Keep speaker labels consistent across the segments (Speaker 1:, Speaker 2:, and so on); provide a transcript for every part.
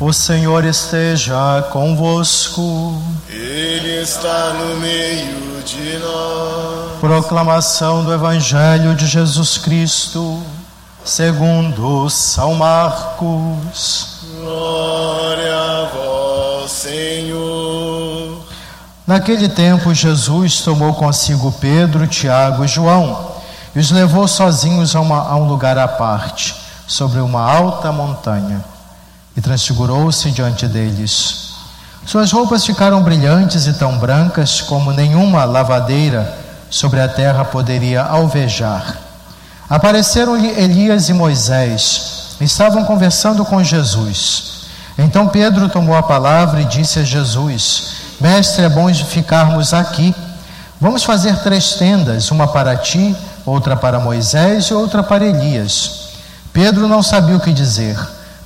Speaker 1: O Senhor esteja convosco.
Speaker 2: Ele está no meio de nós.
Speaker 1: Proclamação do Evangelho de Jesus Cristo, segundo São Marcos.
Speaker 2: Glória a vós, Senhor.
Speaker 1: Naquele tempo, Jesus tomou consigo Pedro, Tiago e João e os levou sozinhos a, uma, a um lugar à parte, sobre uma alta montanha e transfigurou-se diante deles. Suas roupas ficaram brilhantes e tão brancas como nenhuma lavadeira sobre a terra poderia alvejar. Apareceram-lhe Elias e Moisés, estavam conversando com Jesus. Então Pedro tomou a palavra e disse a Jesus: Mestre, é bom ficarmos aqui. Vamos fazer três tendas, uma para ti, outra para Moisés e outra para Elias. Pedro não sabia o que dizer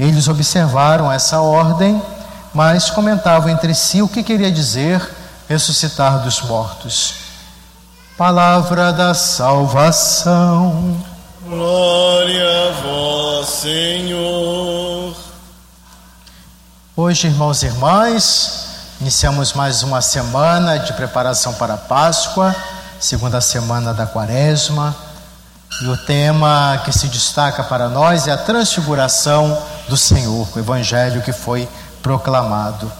Speaker 1: Eles observaram essa ordem, mas comentavam entre si o que queria dizer ressuscitar dos mortos. Palavra da salvação.
Speaker 2: Glória a vós, Senhor.
Speaker 1: Hoje, irmãos e irmãs, iniciamos mais uma semana de preparação para a Páscoa, segunda semana da Quaresma. E o tema que se destaca para nós é a transfiguração do Senhor, o evangelho que foi proclamado.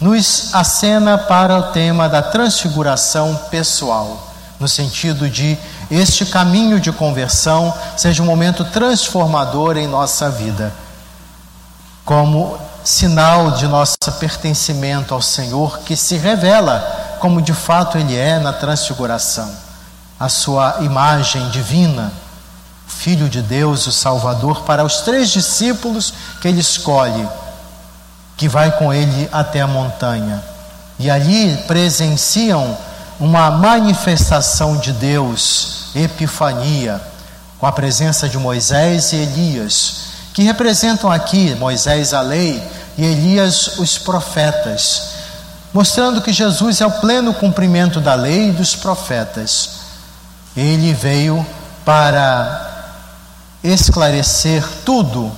Speaker 1: Nos acena para o tema da transfiguração pessoal, no sentido de este caminho de conversão seja um momento transformador em nossa vida, como sinal de nosso pertencimento ao Senhor que se revela como de fato Ele é na transfiguração a sua imagem divina, Filho de Deus, o Salvador, para os três discípulos que ele escolhe, que vai com ele até a montanha. E ali presenciam uma manifestação de Deus, Epifania, com a presença de Moisés e Elias, que representam aqui Moisés a lei e Elias os profetas, mostrando que Jesus é o pleno cumprimento da lei e dos profetas. Ele veio para esclarecer tudo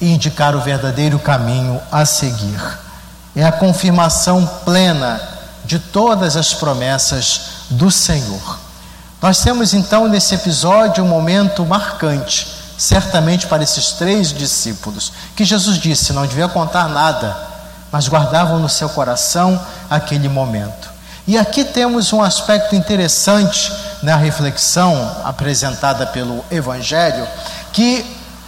Speaker 1: e indicar o verdadeiro caminho a seguir. É a confirmação plena de todas as promessas do Senhor. Nós temos então nesse episódio um momento marcante, certamente para esses três discípulos, que Jesus disse: não devia contar nada, mas guardavam no seu coração aquele momento. E aqui temos um aspecto interessante na reflexão apresentada pelo Evangelho, que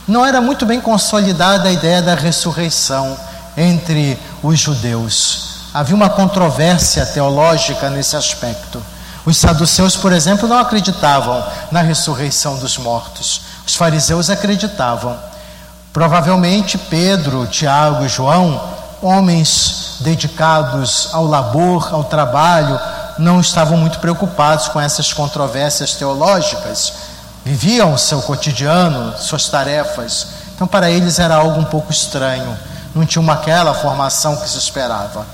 Speaker 1: não era muito bem consolidada a ideia da ressurreição entre os judeus. Havia uma controvérsia teológica nesse aspecto. Os saduceus, por exemplo, não acreditavam na ressurreição dos mortos. Os fariseus acreditavam. Provavelmente Pedro, Tiago e João homens dedicados ao labor, ao trabalho, não estavam muito preocupados com essas controvérsias teológicas, viviam o seu cotidiano, suas tarefas. Então, para eles era algo um pouco estranho, não tinha uma aquela formação que se esperava.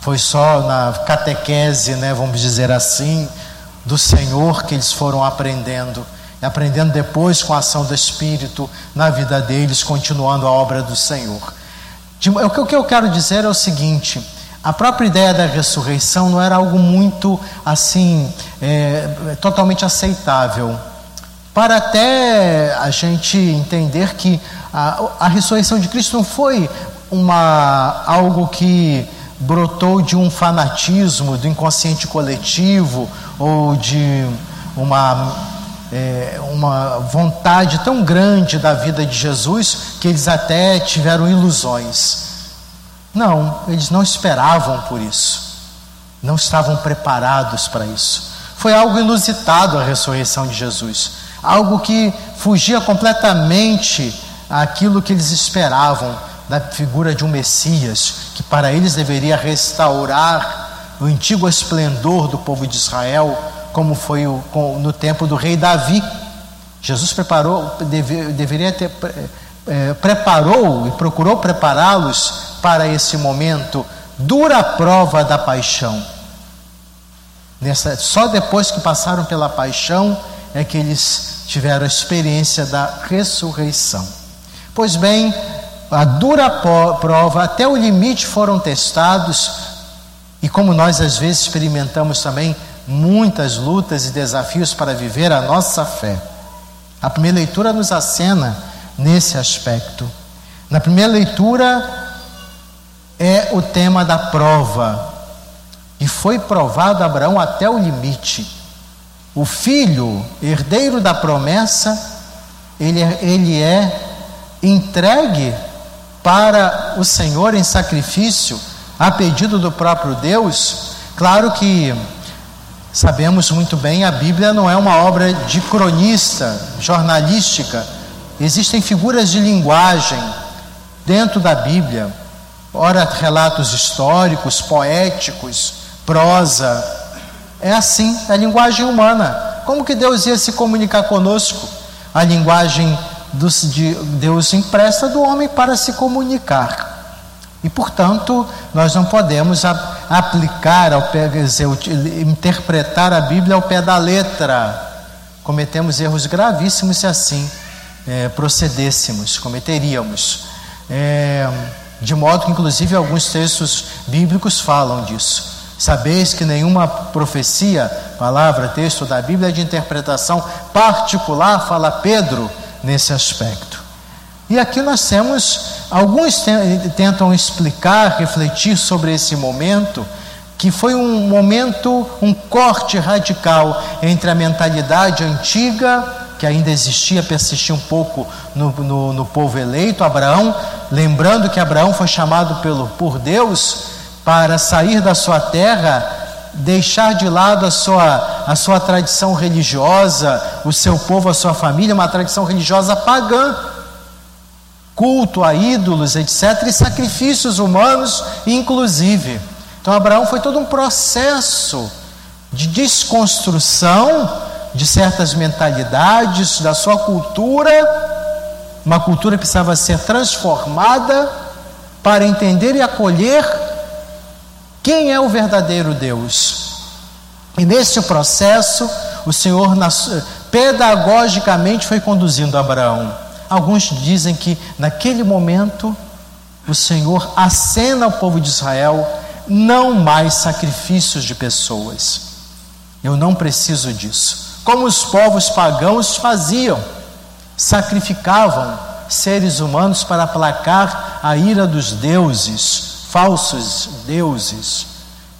Speaker 1: Foi só na catequese, né, vamos dizer assim, do Senhor que eles foram aprendendo, e aprendendo depois com a ação do Espírito na vida deles, continuando a obra do Senhor. O que eu quero dizer é o seguinte: a própria ideia da ressurreição não era algo muito assim, é, totalmente aceitável. Para até a gente entender que a, a ressurreição de Cristo não foi uma, algo que brotou de um fanatismo, do inconsciente coletivo ou de uma é, uma vontade tão grande da vida de Jesus que eles até tiveram ilusões. Não, eles não esperavam por isso, não estavam preparados para isso. Foi algo inusitado a ressurreição de Jesus, algo que fugia completamente aquilo que eles esperavam, da figura de um Messias, que para eles deveria restaurar o antigo esplendor do povo de Israel, como foi o, no tempo do rei Davi. Jesus preparou, deve, deveria ter, é, preparou e procurou prepará-los para esse momento, dura prova da paixão. Nessa, só depois que passaram pela paixão é que eles tiveram a experiência da ressurreição. Pois bem, a dura prova, até o limite foram testados, e como nós às vezes experimentamos também muitas lutas e desafios para viver a nossa fé. A primeira leitura nos acena nesse aspecto. Na primeira leitura é o tema da prova. E foi provado Abraão até o limite. O filho, herdeiro da promessa, ele é, ele é entregue para o Senhor em sacrifício, a pedido do próprio Deus. Claro que sabemos muito bem, a Bíblia não é uma obra de cronista, jornalística. Existem figuras de linguagem dentro da Bíblia, ora relatos históricos, poéticos, prosa. É assim, é a linguagem humana. Como que Deus ia se comunicar conosco? A linguagem de Deus empresta do homem para se comunicar. E, portanto, nós não podemos aplicar, ao pé, dizer, interpretar a Bíblia ao pé da letra. Cometemos erros gravíssimos se assim é, procedêssemos, cometeríamos. É, de modo que, inclusive, alguns textos bíblicos falam disso. Sabeis que nenhuma profecia, palavra, texto da Bíblia é de interpretação particular, fala Pedro nesse aspecto. E aqui nós temos, alguns tentam explicar, refletir sobre esse momento, que foi um momento, um corte radical entre a mentalidade antiga, que ainda existia, persistia um pouco no, no, no povo eleito, Abraão, lembrando que Abraão foi chamado pelo, por Deus para sair da sua terra, deixar de lado a sua, a sua tradição religiosa, o seu povo, a sua família, uma tradição religiosa pagã, culto a ídolos, etc., e sacrifícios humanos, inclusive. Então, Abraão foi todo um processo de desconstrução de certas mentalidades, da sua cultura, uma cultura que precisava ser transformada para entender e acolher quem é o verdadeiro Deus? E nesse processo, o Senhor pedagogicamente foi conduzindo Abraão. Alguns dizem que naquele momento o Senhor acena ao povo de Israel não mais sacrifícios de pessoas. Eu não preciso disso. Como os povos pagãos faziam, sacrificavam seres humanos para aplacar a ira dos deuses falsos deuses,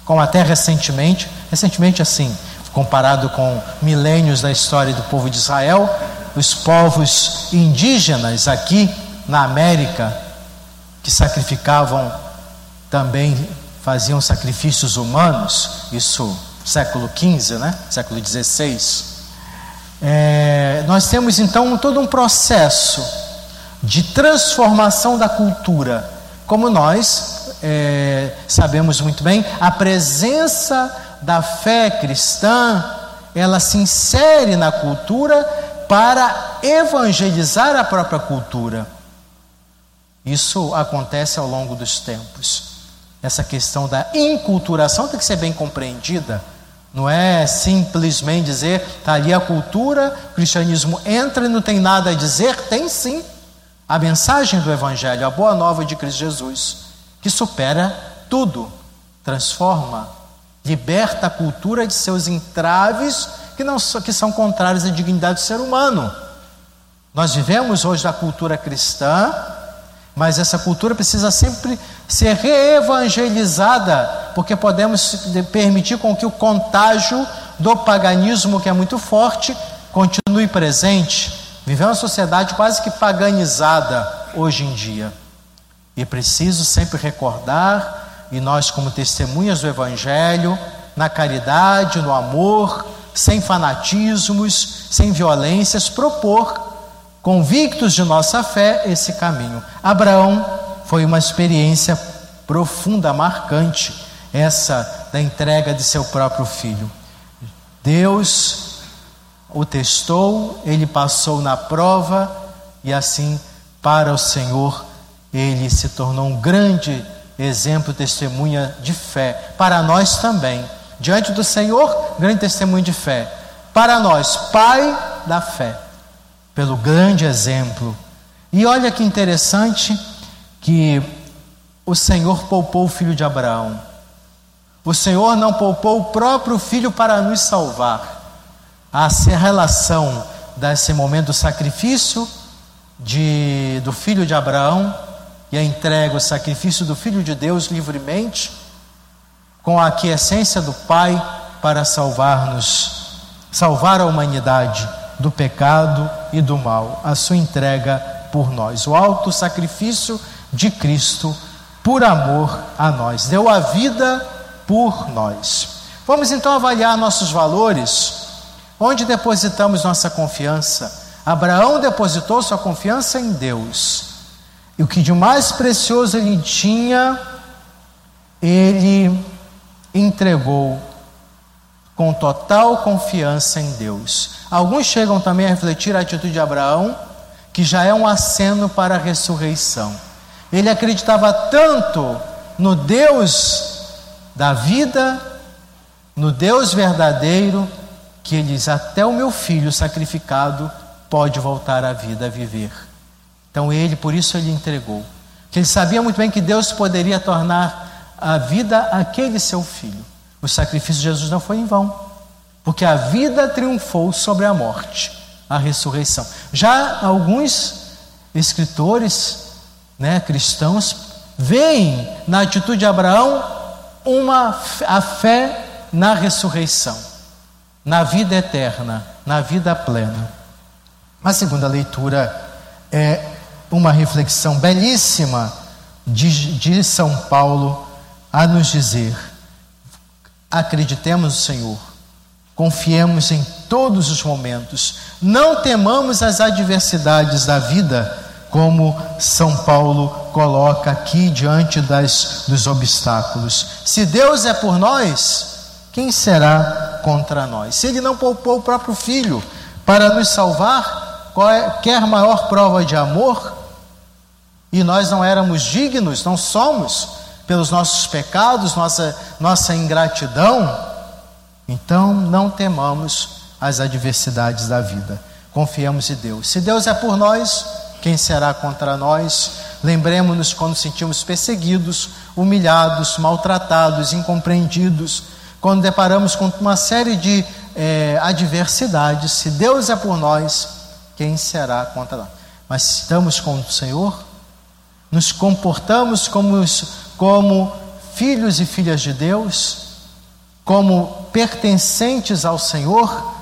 Speaker 1: como até recentemente, recentemente assim, comparado com milênios da história do povo de Israel, os povos indígenas aqui na América, que sacrificavam também, faziam sacrifícios humanos, isso século XV, né? século XVI. É, nós temos então todo um processo de transformação da cultura, como nós é, sabemos muito bem, a presença da fé cristã, ela se insere na cultura para evangelizar a própria cultura. Isso acontece ao longo dos tempos. Essa questão da inculturação tem que ser bem compreendida. Não é simplesmente dizer, está ali a cultura, o cristianismo entra e não tem nada a dizer. Tem sim. A mensagem do Evangelho, a boa nova de Cristo Jesus que supera tudo, transforma, liberta a cultura de seus entraves que, não, que são contrários à dignidade do ser humano. Nós vivemos hoje a cultura cristã, mas essa cultura precisa sempre ser reevangelizada, porque podemos permitir com que o contágio do paganismo, que é muito forte, continue presente. Vivemos uma sociedade quase que paganizada hoje em dia. E preciso sempre recordar, e nós, como testemunhas do Evangelho, na caridade, no amor, sem fanatismos, sem violências, propor, convictos de nossa fé, esse caminho. Abraão foi uma experiência profunda, marcante, essa da entrega de seu próprio filho. Deus o testou, ele passou na prova e assim, para o Senhor, ele se tornou um grande exemplo, testemunha de fé. Para nós também. Diante do Senhor, grande testemunho de fé. Para nós, Pai da fé, pelo grande exemplo. E olha que interessante que o Senhor poupou o filho de Abraão. O Senhor não poupou o próprio filho para nos salvar. A relação desse momento do sacrifício de, do filho de Abraão e a entrega, o sacrifício do filho de Deus livremente, com a aquiescência do Pai para salvar-nos, salvar a humanidade do pecado e do mal, a sua entrega por nós, o alto sacrifício de Cristo por amor a nós, deu a vida por nós. Vamos então avaliar nossos valores, onde depositamos nossa confiança. Abraão depositou sua confiança em Deus. E o que de mais precioso ele tinha, ele entregou com total confiança em Deus. Alguns chegam também a refletir a atitude de Abraão, que já é um aceno para a ressurreição. Ele acreditava tanto no Deus da vida, no Deus verdadeiro, que ele diz: Até o meu filho sacrificado pode voltar à vida, a viver. Então ele, por isso ele entregou. Que ele sabia muito bem que Deus poderia tornar a vida aquele seu filho. O sacrifício de Jesus não foi em vão, porque a vida triunfou sobre a morte, a ressurreição. Já alguns escritores, né, cristãos, veem na atitude de Abraão uma a fé na ressurreição, na vida eterna, na vida plena. A segunda leitura é uma reflexão belíssima de, de São Paulo a nos dizer: acreditemos no Senhor, confiemos em todos os momentos, não temamos as adversidades da vida, como São Paulo coloca aqui diante das, dos obstáculos. Se Deus é por nós, quem será contra nós? Se Ele não poupou o próprio Filho para nos salvar, qualquer maior prova de amor e nós não éramos dignos, não somos, pelos nossos pecados, nossa, nossa ingratidão, então não temamos as adversidades da vida. Confiamos em Deus. Se Deus é por nós, quem será contra nós? Lembremos-nos quando sentimos perseguidos, humilhados, maltratados, incompreendidos, quando deparamos com uma série de é, adversidades. Se Deus é por nós, quem será contra nós? Mas estamos com o Senhor, nos comportamos como, como filhos e filhas de Deus, como pertencentes ao Senhor,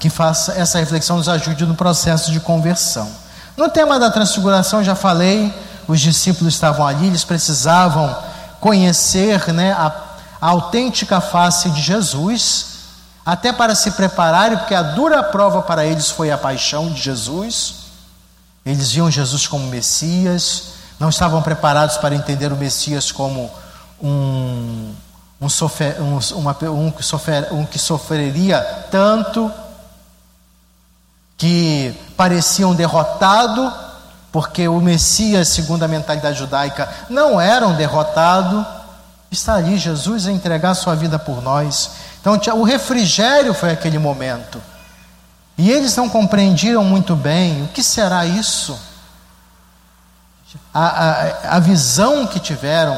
Speaker 1: que faça essa reflexão nos ajude no processo de conversão. No tema da transfiguração, já falei, os discípulos estavam ali, eles precisavam conhecer né, a, a autêntica face de Jesus, até para se prepararem, porque a dura prova para eles foi a paixão de Jesus. Eles viam Jesus como Messias, não estavam preparados para entender o Messias como um, um, sofrer, um, uma, um, que, sofrer, um que sofreria tanto, que parecia um derrotado, porque o Messias, segundo a mentalidade judaica, não era um derrotado. Está ali Jesus a entregar sua vida por nós. Então, o refrigério foi aquele momento. E eles não compreendiam muito bem o que será isso a, a, a visão que tiveram,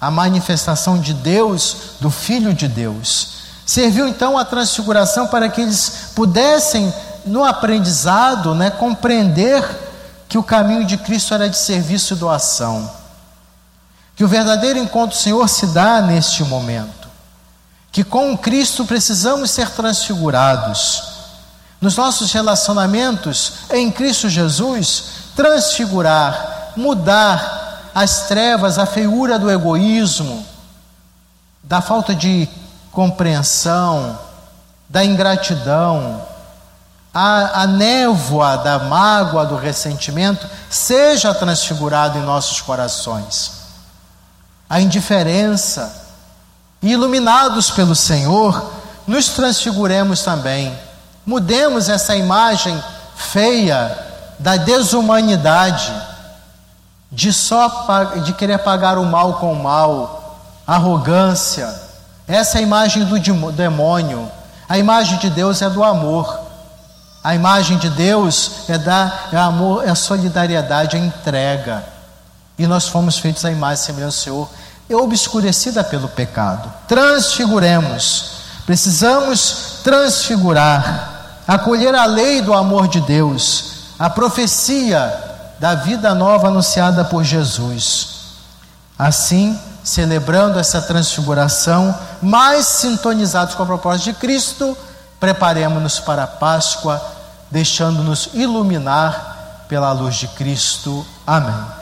Speaker 1: a manifestação de Deus, do Filho de Deus. Serviu então a transfiguração para que eles pudessem, no aprendizado, né, compreender que o caminho de Cristo era de serviço e doação. Que o verdadeiro encontro do Senhor se dá neste momento. Que com Cristo precisamos ser transfigurados. Nos nossos relacionamentos em Cristo Jesus, transfigurar mudar as trevas, a feiura do egoísmo, da falta de compreensão, da ingratidão, a, a névoa da mágoa, do ressentimento, seja transfigurado em nossos corações. A indiferença, iluminados pelo Senhor, nos transfiguremos também. Mudemos essa imagem feia da desumanidade, de só de querer pagar o mal com o mal, arrogância. Essa é a imagem do demônio. A imagem de Deus é do amor. A imagem de Deus é da é amor, é a solidariedade, a entrega. E nós fomos feitos à imagem e semelhança do Senhor, obscurecida pelo pecado. Transfiguremos. Precisamos transfigurar, acolher a lei do amor de Deus, a profecia da vida nova anunciada por Jesus. Assim, celebrando essa transfiguração, mais sintonizados com a proposta de Cristo, preparemos-nos para a Páscoa, deixando-nos iluminar pela luz de Cristo. Amém.